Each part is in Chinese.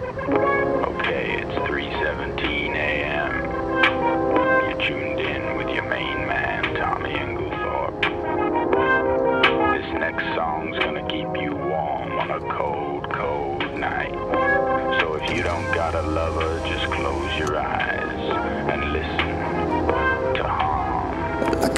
Okay, it's 3.17 a.m. You're tuned in with your main man, Tommy Inglethorpe. This next song's gonna keep you warm on a cold, cold night. So if you don't got a lover, just close your eyes and listen to harm. Like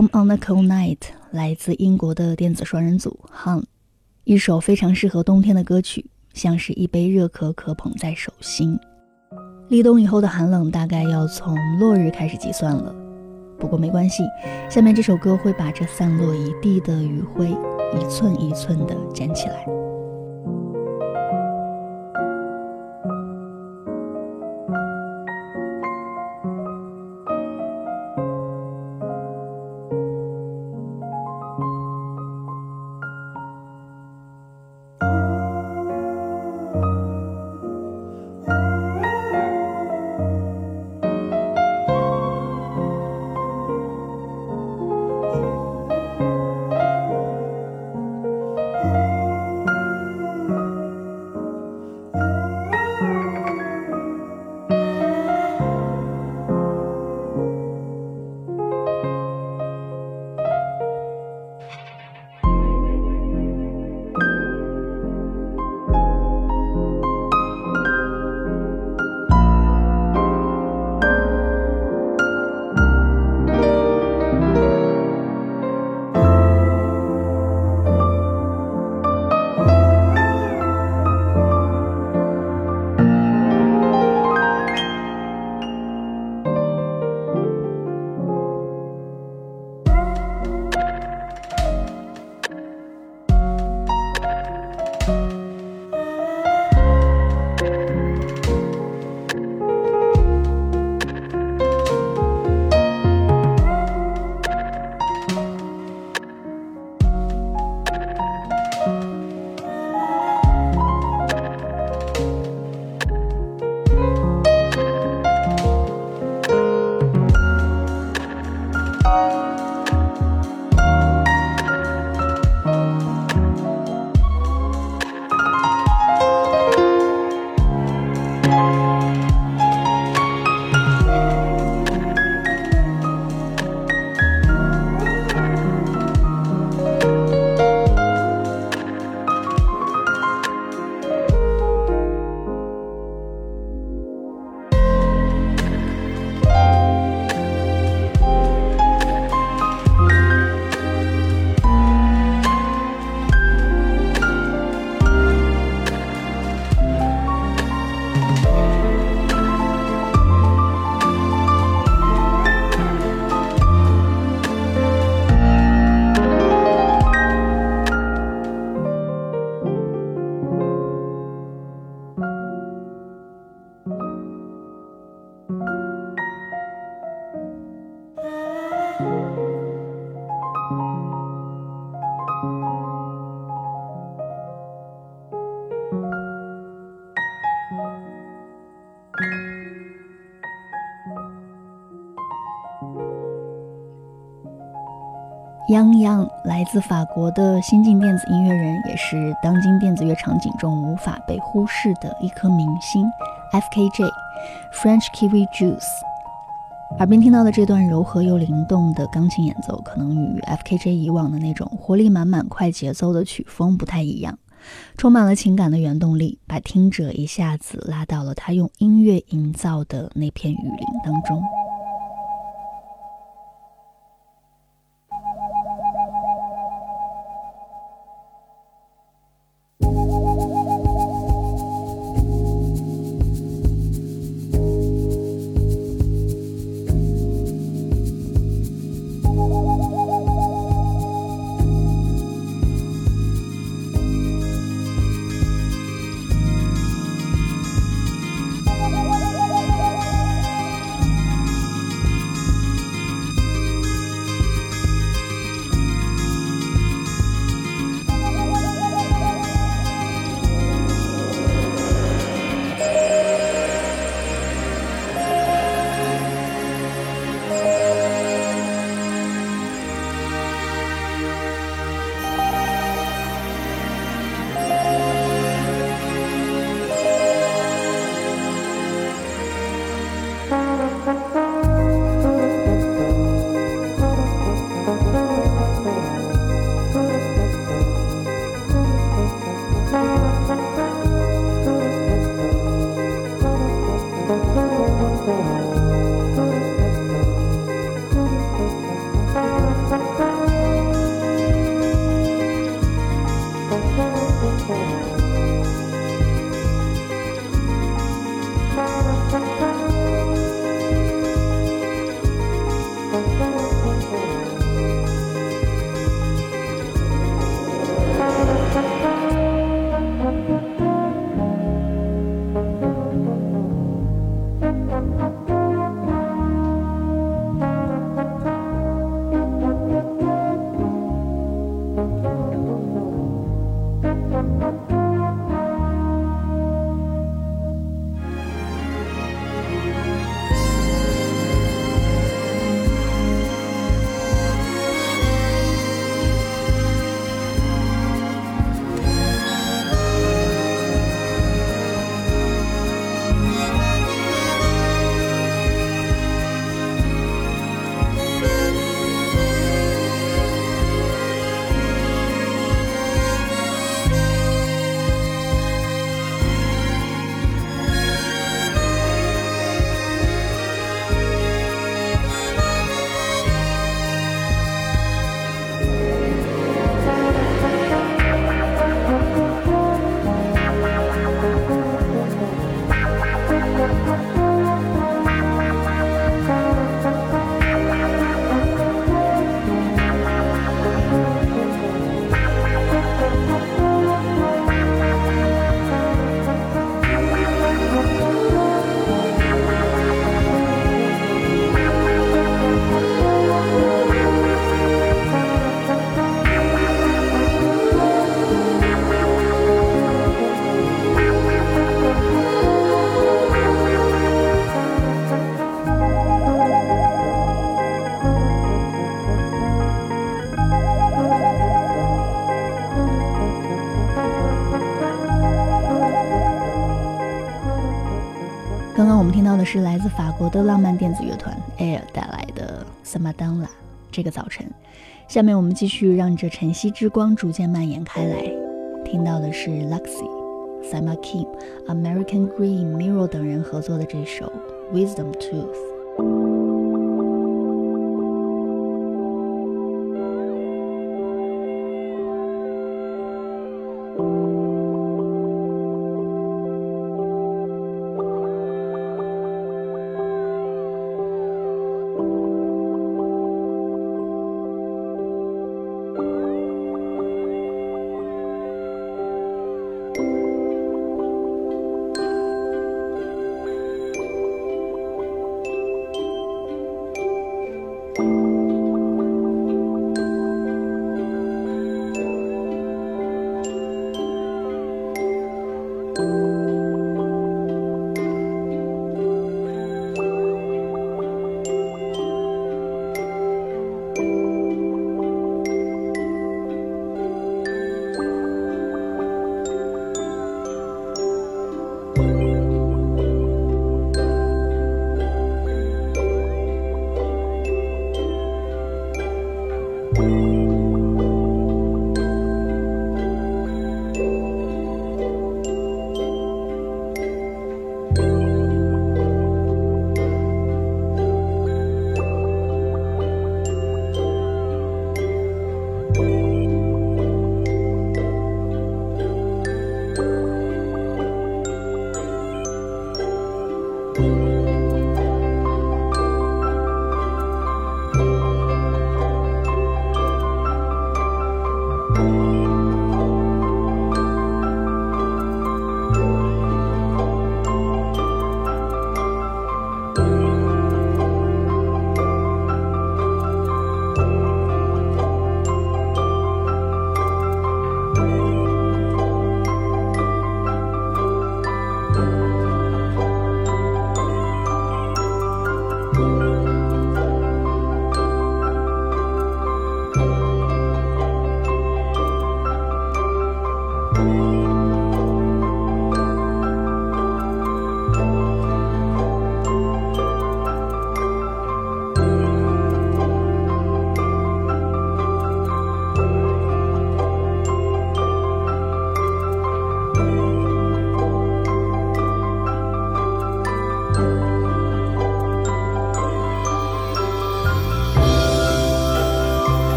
On a cold night，来自英国的电子双人组 Hunn，一首非常适合冬天的歌曲，像是一杯热可可捧在手心。立冬以后的寒冷，大概要从落日开始计算了。不过没关系，下面这首歌会把这散落一地的余晖，一寸一寸的捡起来。来自法国的新晋电子音乐人，也是当今电子乐场景中无法被忽视的一颗明星。F.K.J. French Kiwi Juice。耳边听到的这段柔和又灵动的钢琴演奏，可能与 F.K.J. 以往的那种活力满满、快节奏的曲风不太一样，充满了情感的原动力，把听者一下子拉到了他用音乐营造的那片雨林当中。听到的是来自法国的浪漫电子乐团 Air 带来的《s a m a d a n l a 这个早晨。下面我们继续让这晨曦之光逐渐蔓延开来。听到的是 Luxy、s a m a Kim、American Green、Mirror 等人合作的这首《Wisdom Tooth》。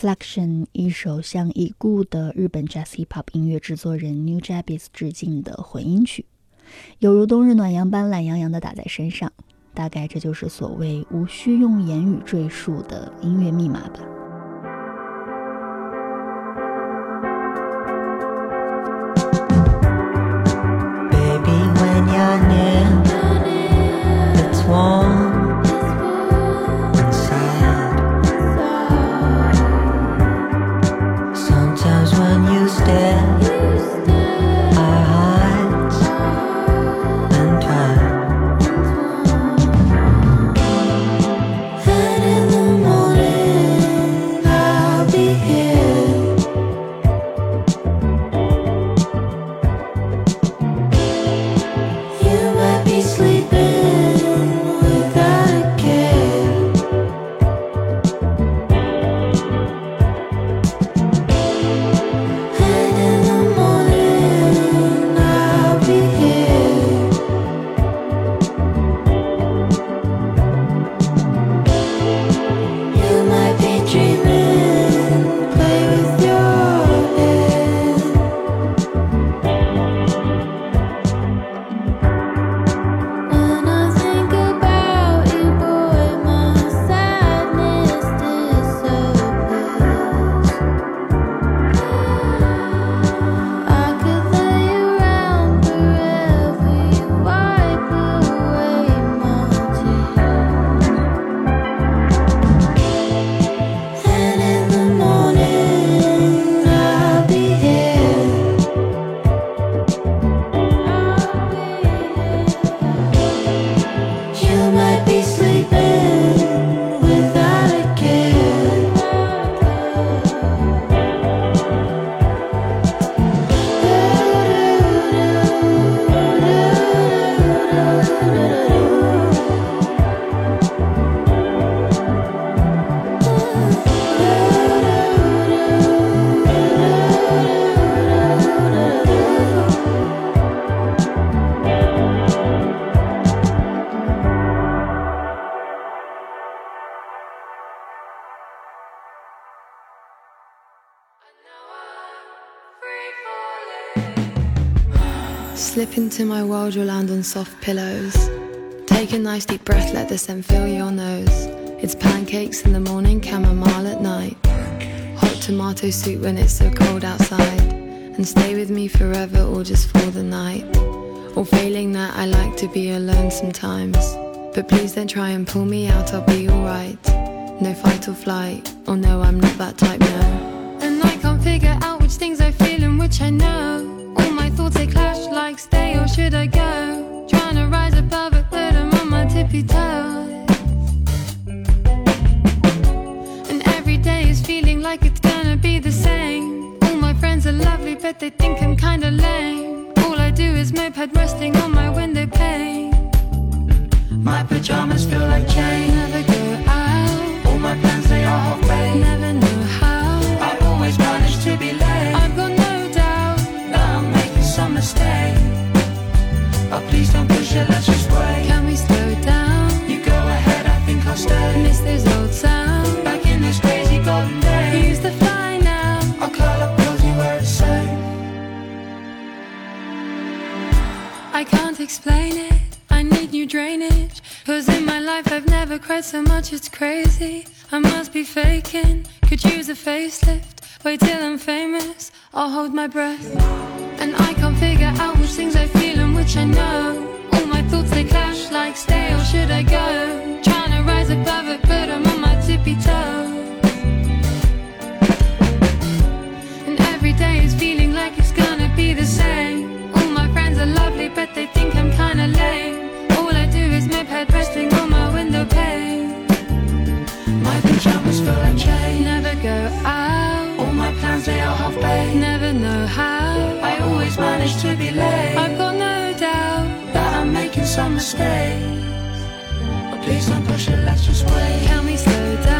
collection 一首向已故的日本 jazz hip hop 音乐制作人 New Jabbies 致敬的混音曲，犹如冬日暖阳般懒洋洋的打在身上，大概这就是所谓无需用言语赘述的音乐密码吧。baby when you're near the Slip into my world, you'll land on soft pillows. Take a nice deep breath, let the scent fill your nose. It's pancakes in the morning, chamomile at night. Hot tomato soup when it's so cold outside. And stay with me forever or just for the night. Or failing that, I like to be alone sometimes. But please don't try and pull me out, I'll be alright. No fight or flight, or no, I'm not that type, no. And I can't figure out which things I feel and which I know. Thoughts they clash like stay or should I go? Trying to rise above it, but I'm on my tippy toes. And every day is feeling like it's gonna be the same. All my friends are lovely, but they think I'm kinda lame. All I do is moped resting on my window pane. My pajamas feel like chain. Never go out, All my plans they are half baked. never know mistake. Oh, please don't push it, let's just wait. Can we slow down? You go ahead, I think I'll stay. Miss those old sounds. Back in this crazy golden day. Use the fly now. I'll curl up cozy where it's safe. I can't explain it. I need new drainage. Cause in my life I've never cried so much, it's crazy. I must be faking. Could use a facelift. Wait till I'm famous. I'll hold my breath. And I can't figure out which things I feel and which I know. All my thoughts they clash like stay or should I go? Trying to rise above it, but I'm on my tippy toes. And every day is feeling like it's gonna be the same. All my friends are lovely, but they think I'm kinda lame. All I do is moped resting on my window pane. My pajamas feel like chain. Never go out, They are half baked. never know how. I always manage to be late. I've got no doubt. that I'm making some mistakes. But please don't push it, let's just wait. Can we slow down?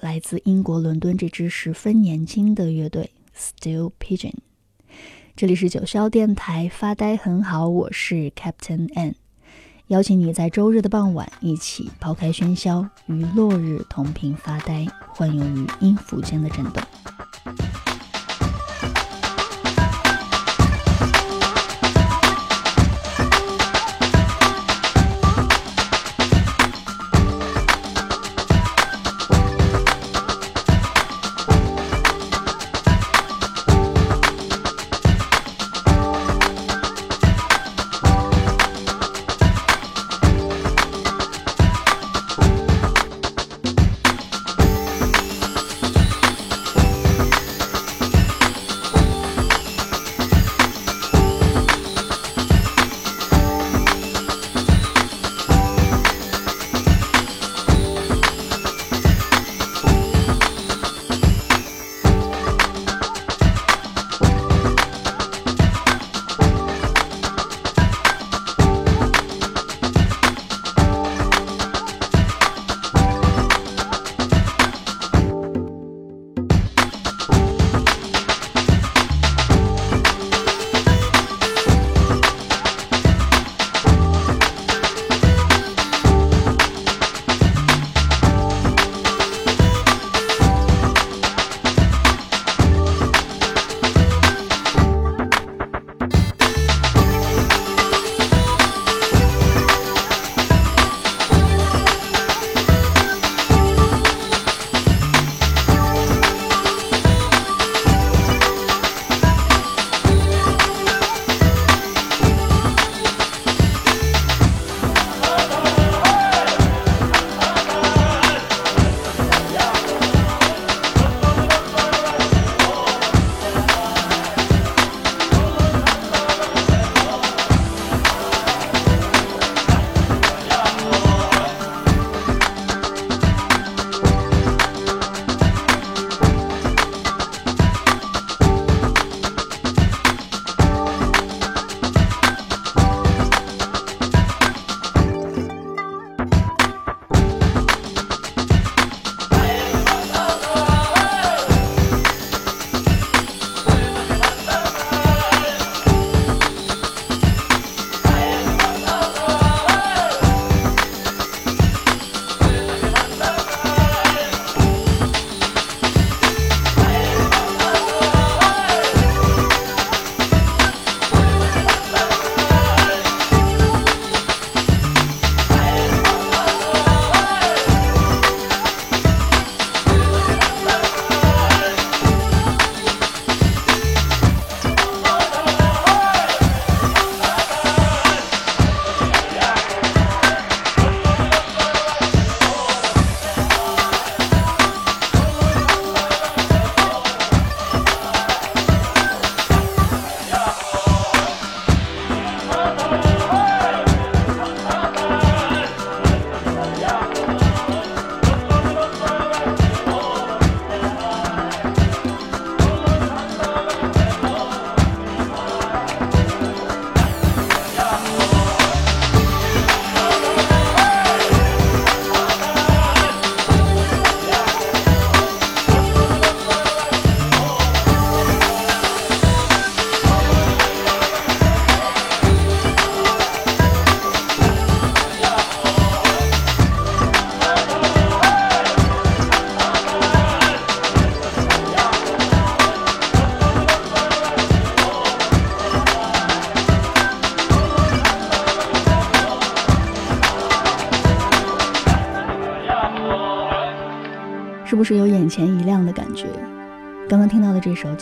来自英国伦敦这支十分年轻的乐队 Still Pigeon。这里是九霄电台发呆很好，我是 Captain N，邀请你在周日的傍晚一起抛开喧嚣，与落日同频发呆，幻游于音符间的震动。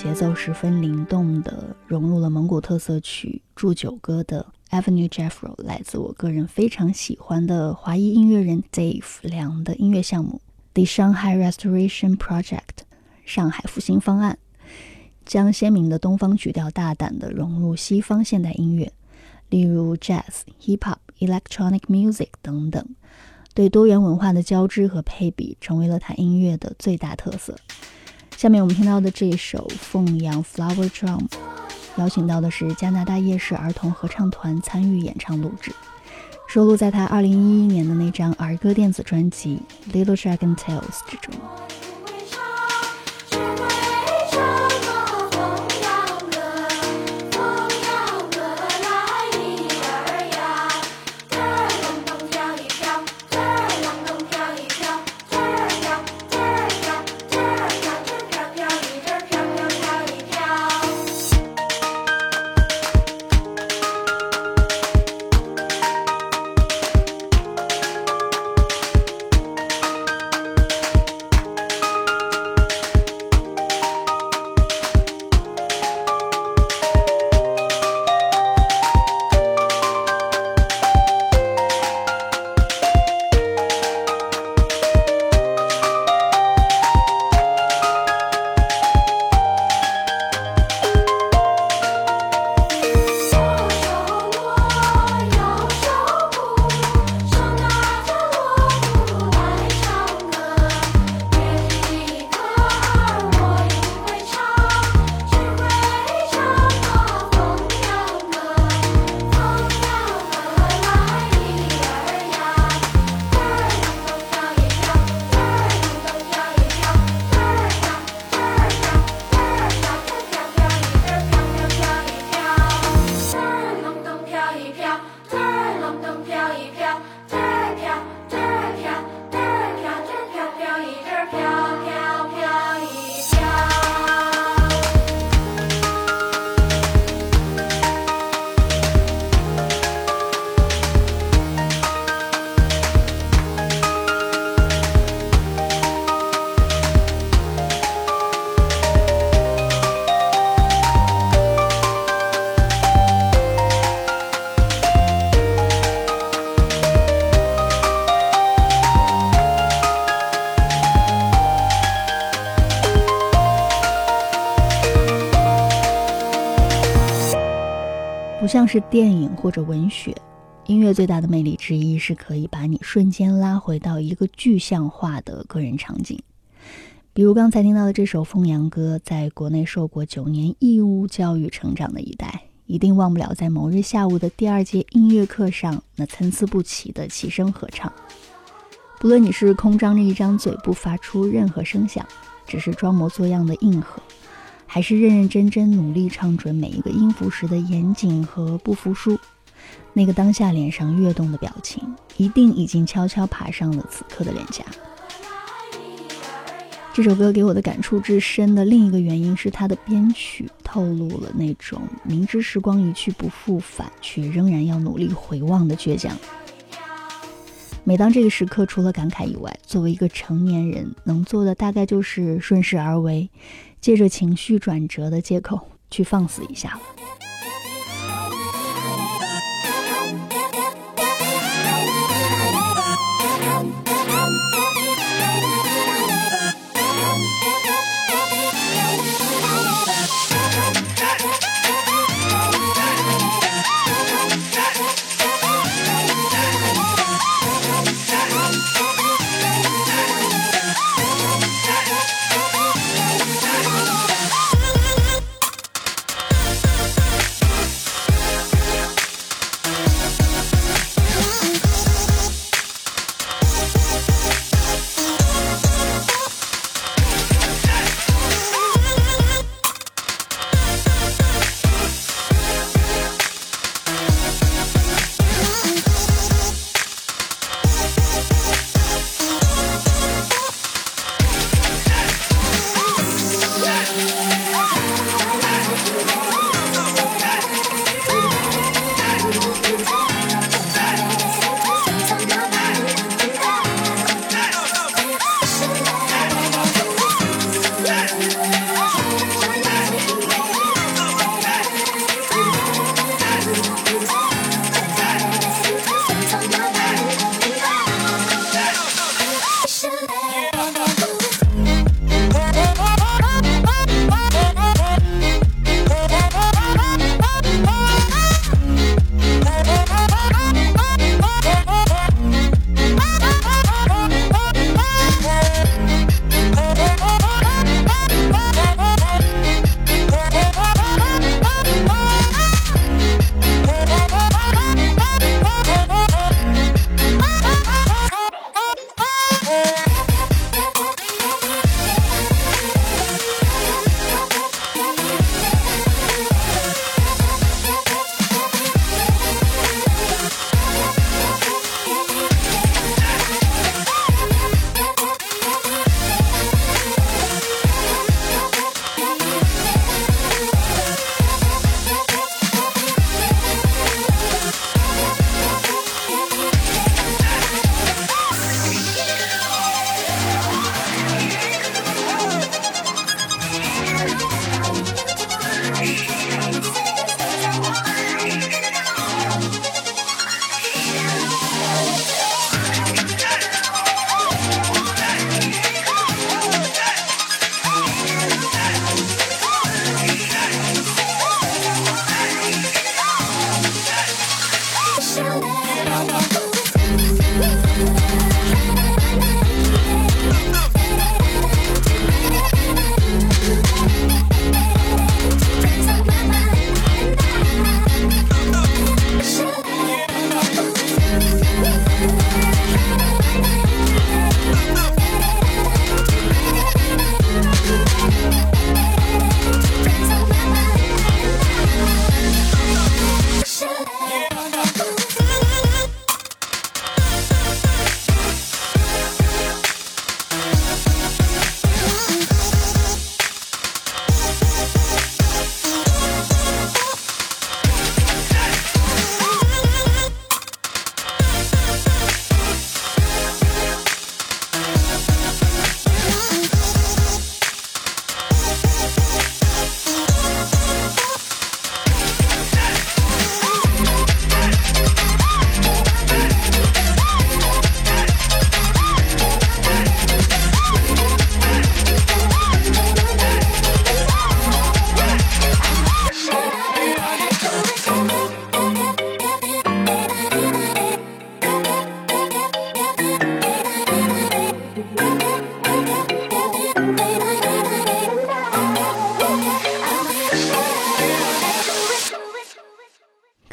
节奏十分灵动的，融入了蒙古特色曲《祝酒歌》的《Avenue Jeffro》，来自我个人非常喜欢的华裔音乐人 Dave 梁的音乐项目《The Shanghai Restoration Project》上海复兴方案，将鲜明的东方曲调大胆地融入西方现代音乐，例如 Jazz、Hip Hop、Electronic Music 等等，对多元文化的交织和配比成为了他音乐的最大特色。下面我们听到的这首《凤阳 Flower Drum》，邀请到的是加拿大夜市儿童合唱团参与演唱录制，收录在他2011年的那张儿歌电子专辑《Little Dragon Tales》之中。像是电影或者文学，音乐最大的魅力之一是可以把你瞬间拉回到一个具象化的个人场景。比如刚才听到的这首《凤阳歌》，在国内受过九年义务教育成长的一代，一定忘不了在某日下午的第二节音乐课上那参差不齐的齐声合唱。不论你是空张着一张嘴不发出任何声响，只是装模作样的应和。还是认认真真努力唱准每一个音符时的严谨和不服输，那个当下脸上跃动的表情，一定已经悄悄爬上了此刻的脸颊。这首歌给我的感触之深的另一个原因是它的编曲透露了那种明知时光一去不复返，却仍然要努力回望的倔强。每当这个时刻，除了感慨以外，作为一个成年人能做的大概就是顺势而为。借着情绪转折的借口去放肆一下了。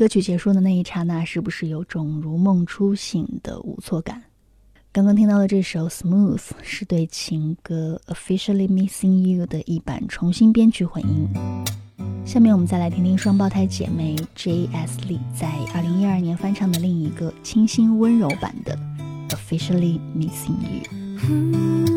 曲结束的那一刹那，是不是有种如梦初醒的无措感？刚刚听到的这首《Smooth》是对情歌《Officially Missing You》的一版重新编曲混音。下面我们再来听听双胞胎姐妹 J.S. Lee 在2012年翻唱的另一个清新温柔版的《Officially Missing You》。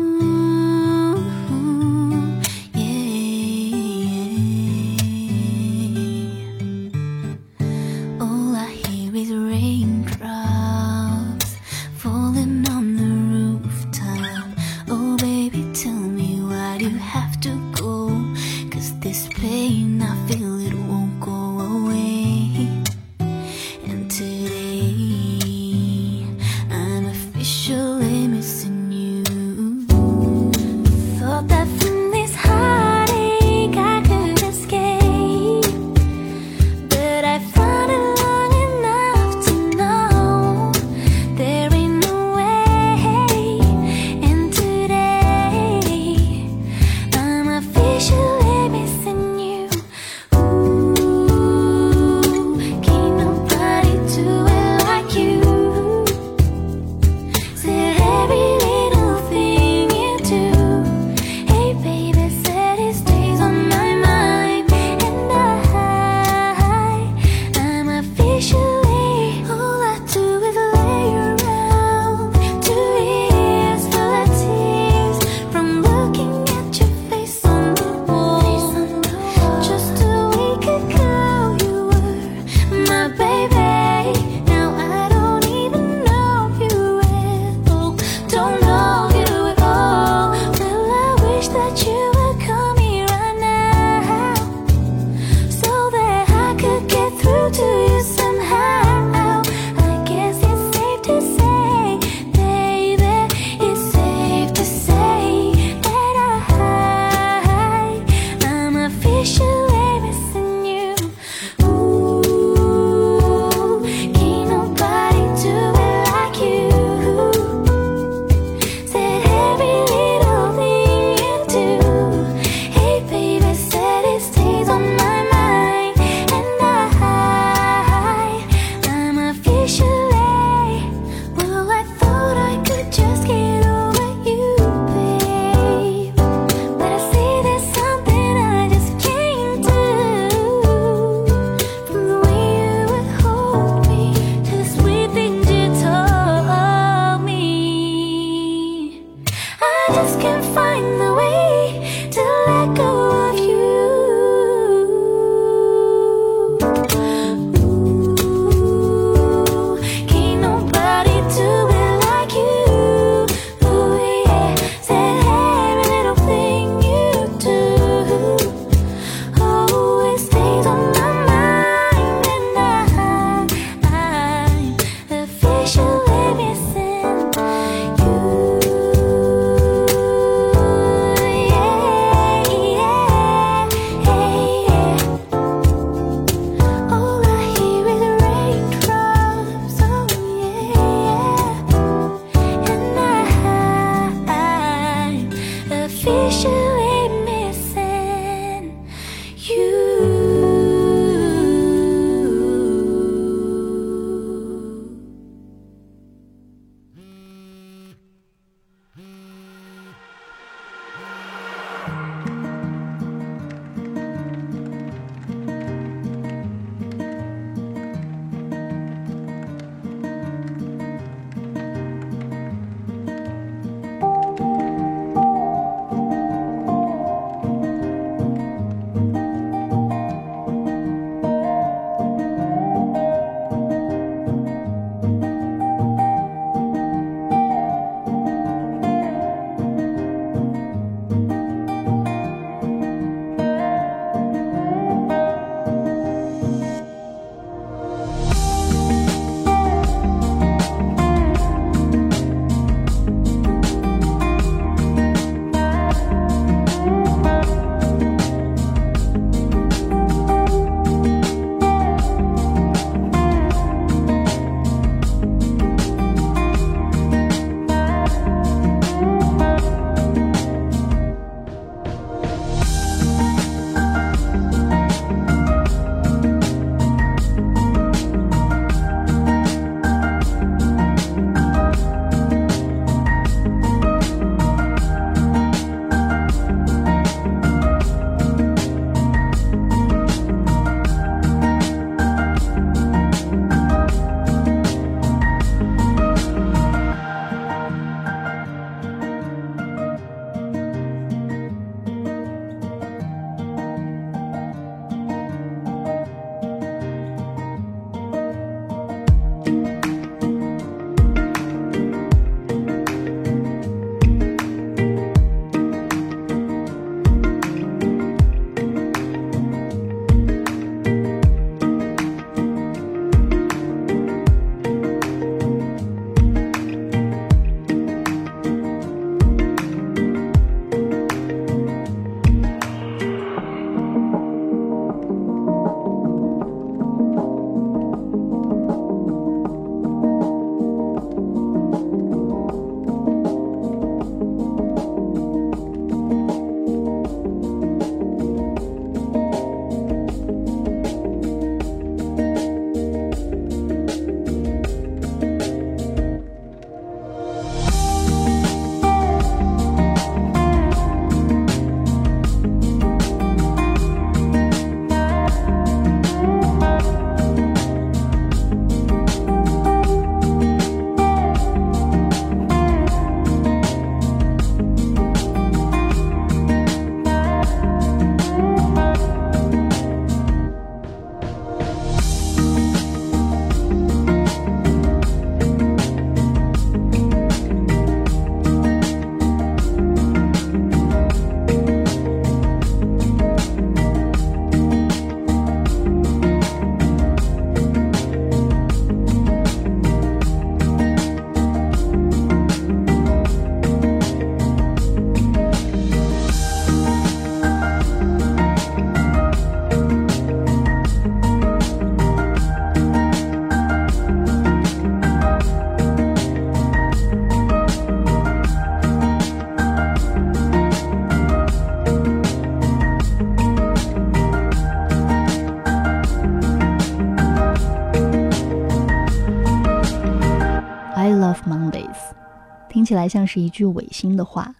来像是一句违心的话，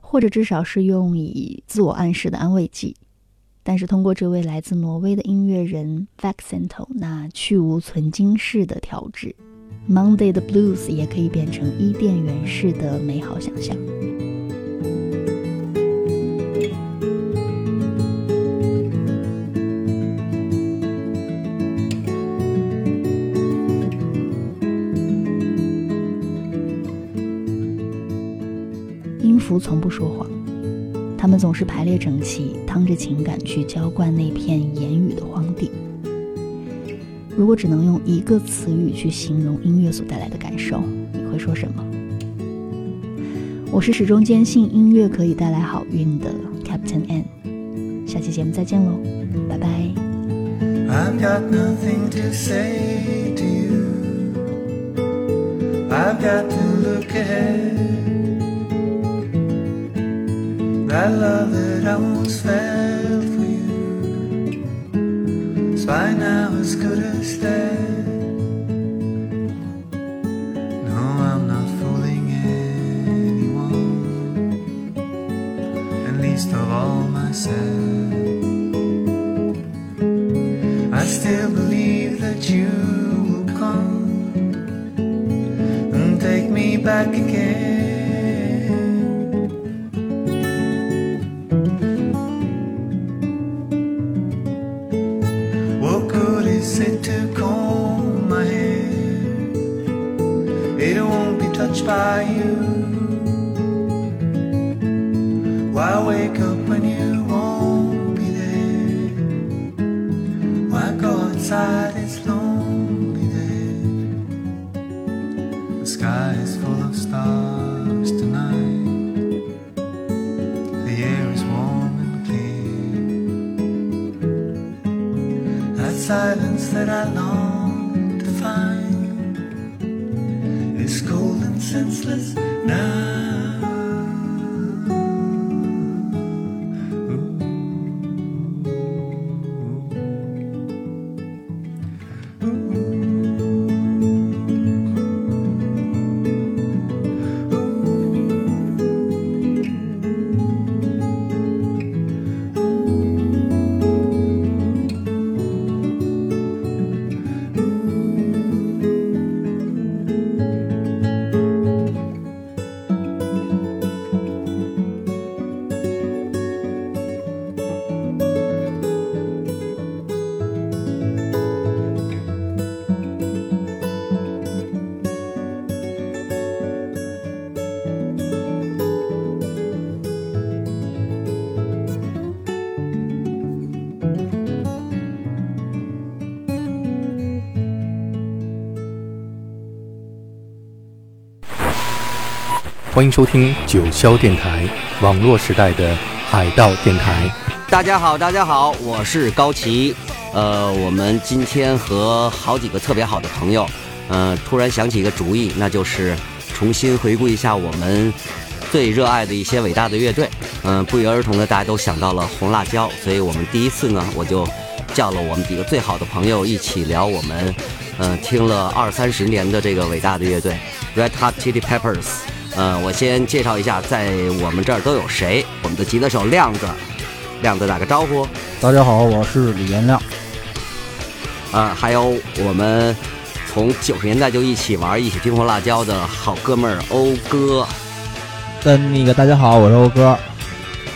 或者至少是用以自我暗示的安慰剂。但是通过这位来自挪威的音乐人 Vaxento 那去无存精式的调制，Monday 的 Blues 也可以变成伊甸园式的美好想象。音符从不说谎，他们总是排列整齐，趟着情感去浇灌那片言语的荒地。如果只能用一个词语去形容音乐所带来的感受，你会说什么？我是始终坚信音乐可以带来好运的 Captain N。下期节目再见喽，拜拜。I've got nothing to say to you. I've got to look ahead. That love that I once felt for you is by now as good as dead. No, I'm not fooling anyone, and least of all myself. I still believe that you will come and take me back again. 欢迎收听九霄电台，网络时代的海盗电台。大家好，大家好，我是高奇。呃，我们今天和好几个特别好的朋友，嗯、突然想起一个主意，那就是重新回顾一下我们最热爱的一些伟大的乐队。嗯、不约而同的，大家都想到了红辣椒，所以我们第一次呢，我就叫了我们几个最好的朋友一起聊我们，嗯、听了二三十年的这个伟大的乐队 Red Hot Chili Peppers。嗯、我先介绍一下，在我们这儿都有谁。我们的吉他手亮子，亮子打个招呼。大家好，我是李延亮。啊，还有我们从九十年代就一起玩、一起听红辣椒的好哥们儿欧哥，跟那个大家好，我是欧哥。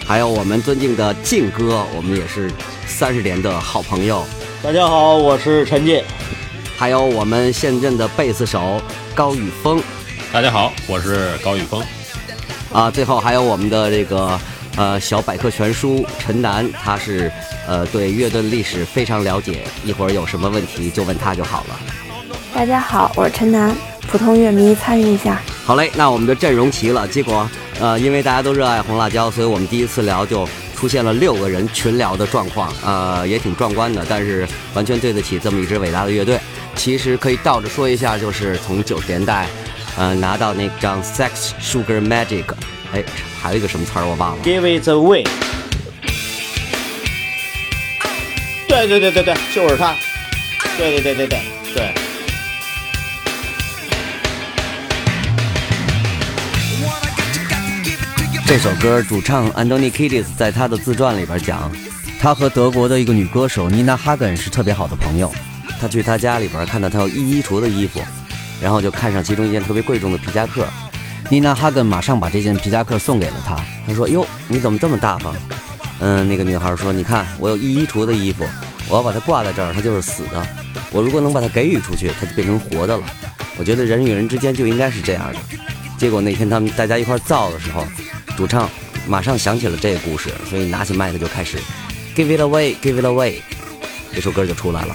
还有我们尊敬的靖哥，我们也是三十年的好朋友。大家好，我是陈进。还有我们现任的贝斯手高宇峰。大家好，我是高宇峰。啊，最后还有我们的这个呃小百科全书陈楠，他是呃对乐队历史非常了解，一会儿有什么问题就问他就好了。大家好，我是陈楠，普通乐迷参与一下。好嘞，那我们的阵容齐了，结果呃因为大家都热爱红辣椒，所以我们第一次聊就出现了六个人群聊的状况，呃也挺壮观的，但是完全对得起这么一支伟大的乐队。其实可以倒着说一下，就是从九十年代。呃，拿到那张《Sex Sugar Magic》，哎，还有一个什么词儿我忘了，《Give It Away》。对对对对对，就是他。对对对对对对。这首歌主唱安东尼· k i d i s 在他的自传里边讲，他和德国的一个女歌手妮娜·哈根是特别好的朋友。他去他家里边看到他有衣橱的衣服，然后就看上其中一件特别贵重的皮夹克。Nina Hagen 马上把这件皮夹克送给了他。他说：“哟，你怎么这么大方？”嗯，那个女孩说：“你看，我有一衣橱的衣服，我要把它挂在这儿，它就是死的。我如果能把它给予出去，它就变成活的了。我觉得人与人之间就应该是这样的。”结果那天他们大家一块造的时候，主唱马上想起了这个故事，所以拿起麦克就开始 “Give it away, give it away”，这首歌就出来了。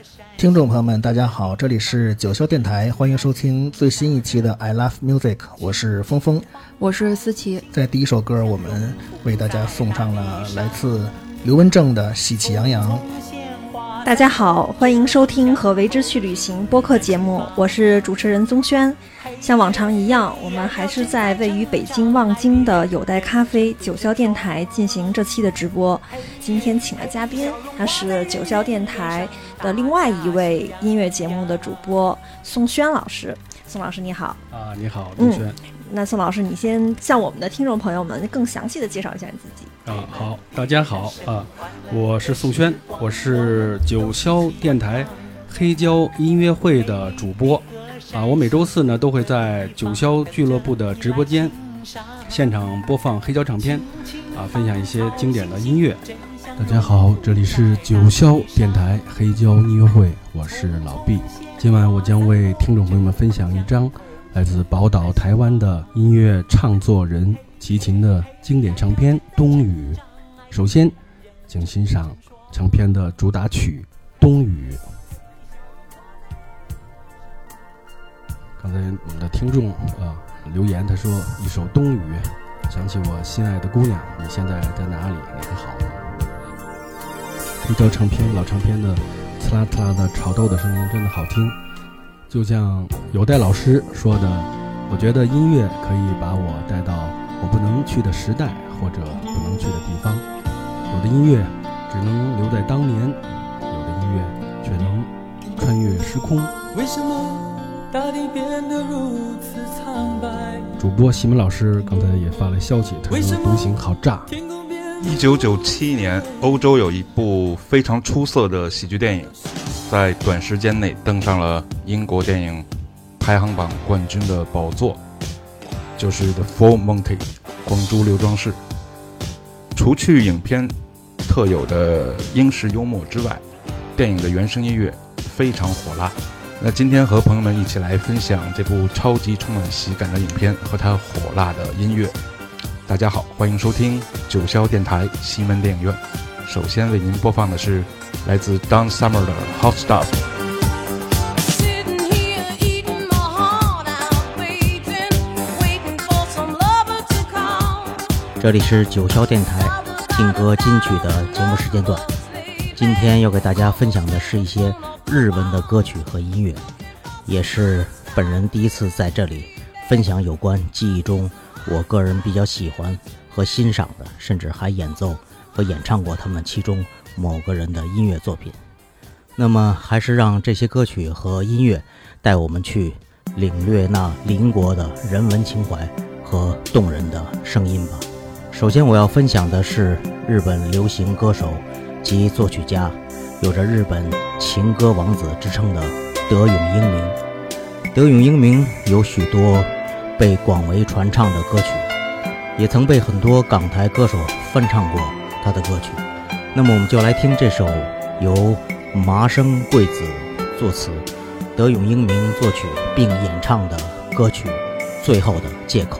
听众朋友们，大家好，这里是九霄电台，欢迎收听最新一期的 I Love Music，我是峰峰，我是思琪。在第一首歌，我们为大家送上了来自刘文正的《喜气洋洋》。大家好，欢迎收听和为之去旅行播客节目，我是主持人宗轩。像往常一样，我们还是在位于北京望京的有待咖啡九霄电台进行这期的直播。今天请的嘉宾，他是九霄电台的另外一位音乐节目的主播宋轩老师。宋老师你好啊，你好，宗轩。那宋老师，你先向我们的听众朋友们更详细的介绍一下你自己。啊，好，大家好啊，我是宋轩，我是九霄电台黑胶音乐会的主播啊，我每周四呢都会在九霄俱乐部的直播间现场播放黑胶唱片啊，分享一些经典的音乐。大家好，这里是九霄电台黑胶音乐会，我是老毕，今晚我将为听众朋友们分享一张来自宝岛台湾的音乐唱作人。齐秦的经典唱片《冬雨》，首先，请欣赏唱片的主打曲《冬雨》。刚才我们的听众啊留言，他说一首《冬雨》，想起我心爱的姑娘，你现在在哪里？你还好吗？黑胶唱片老唱片的刺啦刺啦的炒豆的声音真的好听，就像有代老师说的，我觉得音乐可以把我带到。我不能去的时代，或者不能去的地方，有的音乐只能留在当年，有的音乐却能穿越时空。为什么大地变得如此苍白？主播西门老师刚才也发来消息，他说独行好炸。一九九七年，欧洲有一部非常出色的喜剧电影，在短时间内登上了英国电影排行榜冠军的宝座。就是《The Full Monty》光珠刘庄士。除去影片特有的英式幽默之外，电影的原声音乐非常火辣。那今天和朋友们一起来分享这部超级充满喜感的影片和它火辣的音乐。大家好，欢迎收听九霄电台西门电影院。首先为您播放的是来自 Don Summer 的《Hot Stuff》。这里是九霄电台劲歌金曲的节目时间段，今天要给大家分享的是一些日文的歌曲和音乐，也是本人第一次在这里分享有关记忆中我个人比较喜欢和欣赏的，甚至还演奏和演唱过他们其中某个人的音乐作品。那么，还是让这些歌曲和音乐带我们去领略那邻国的人文情怀和动人的声音吧。首先，我要分享的是日本流行歌手及作曲家，有着“日本情歌王子”之称的德永英明。德永英明有许多被广为传唱的歌曲，也曾被很多港台歌手翻唱过他的歌曲。那么，我们就来听这首由麻生贵子作词、德永英明作曲并演唱的歌曲《最后的借口》。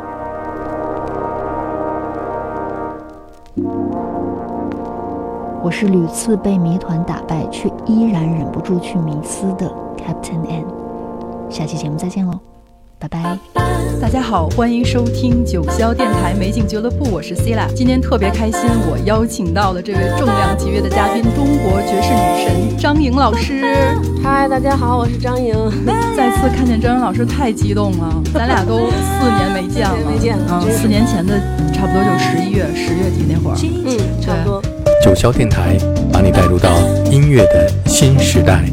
我是屡次被谜团打败，却依然忍不住去迷思的 Captain N。下期节目再见喽！拜拜！大家好，欢迎收听九霄电台美景俱乐部，我是 c i l a 今天特别开心，我邀请到了这位重量级别的嘉宾——中国爵士女神张莹老师。嗨，大家好，我是张莹。再次看见张莹老师，太激动了。咱俩都四年没见了，没见了。嗯，四年前的差不多就十一月、十月底那会儿。嗯，差不多。九霄电台把你带入到音乐的新时代。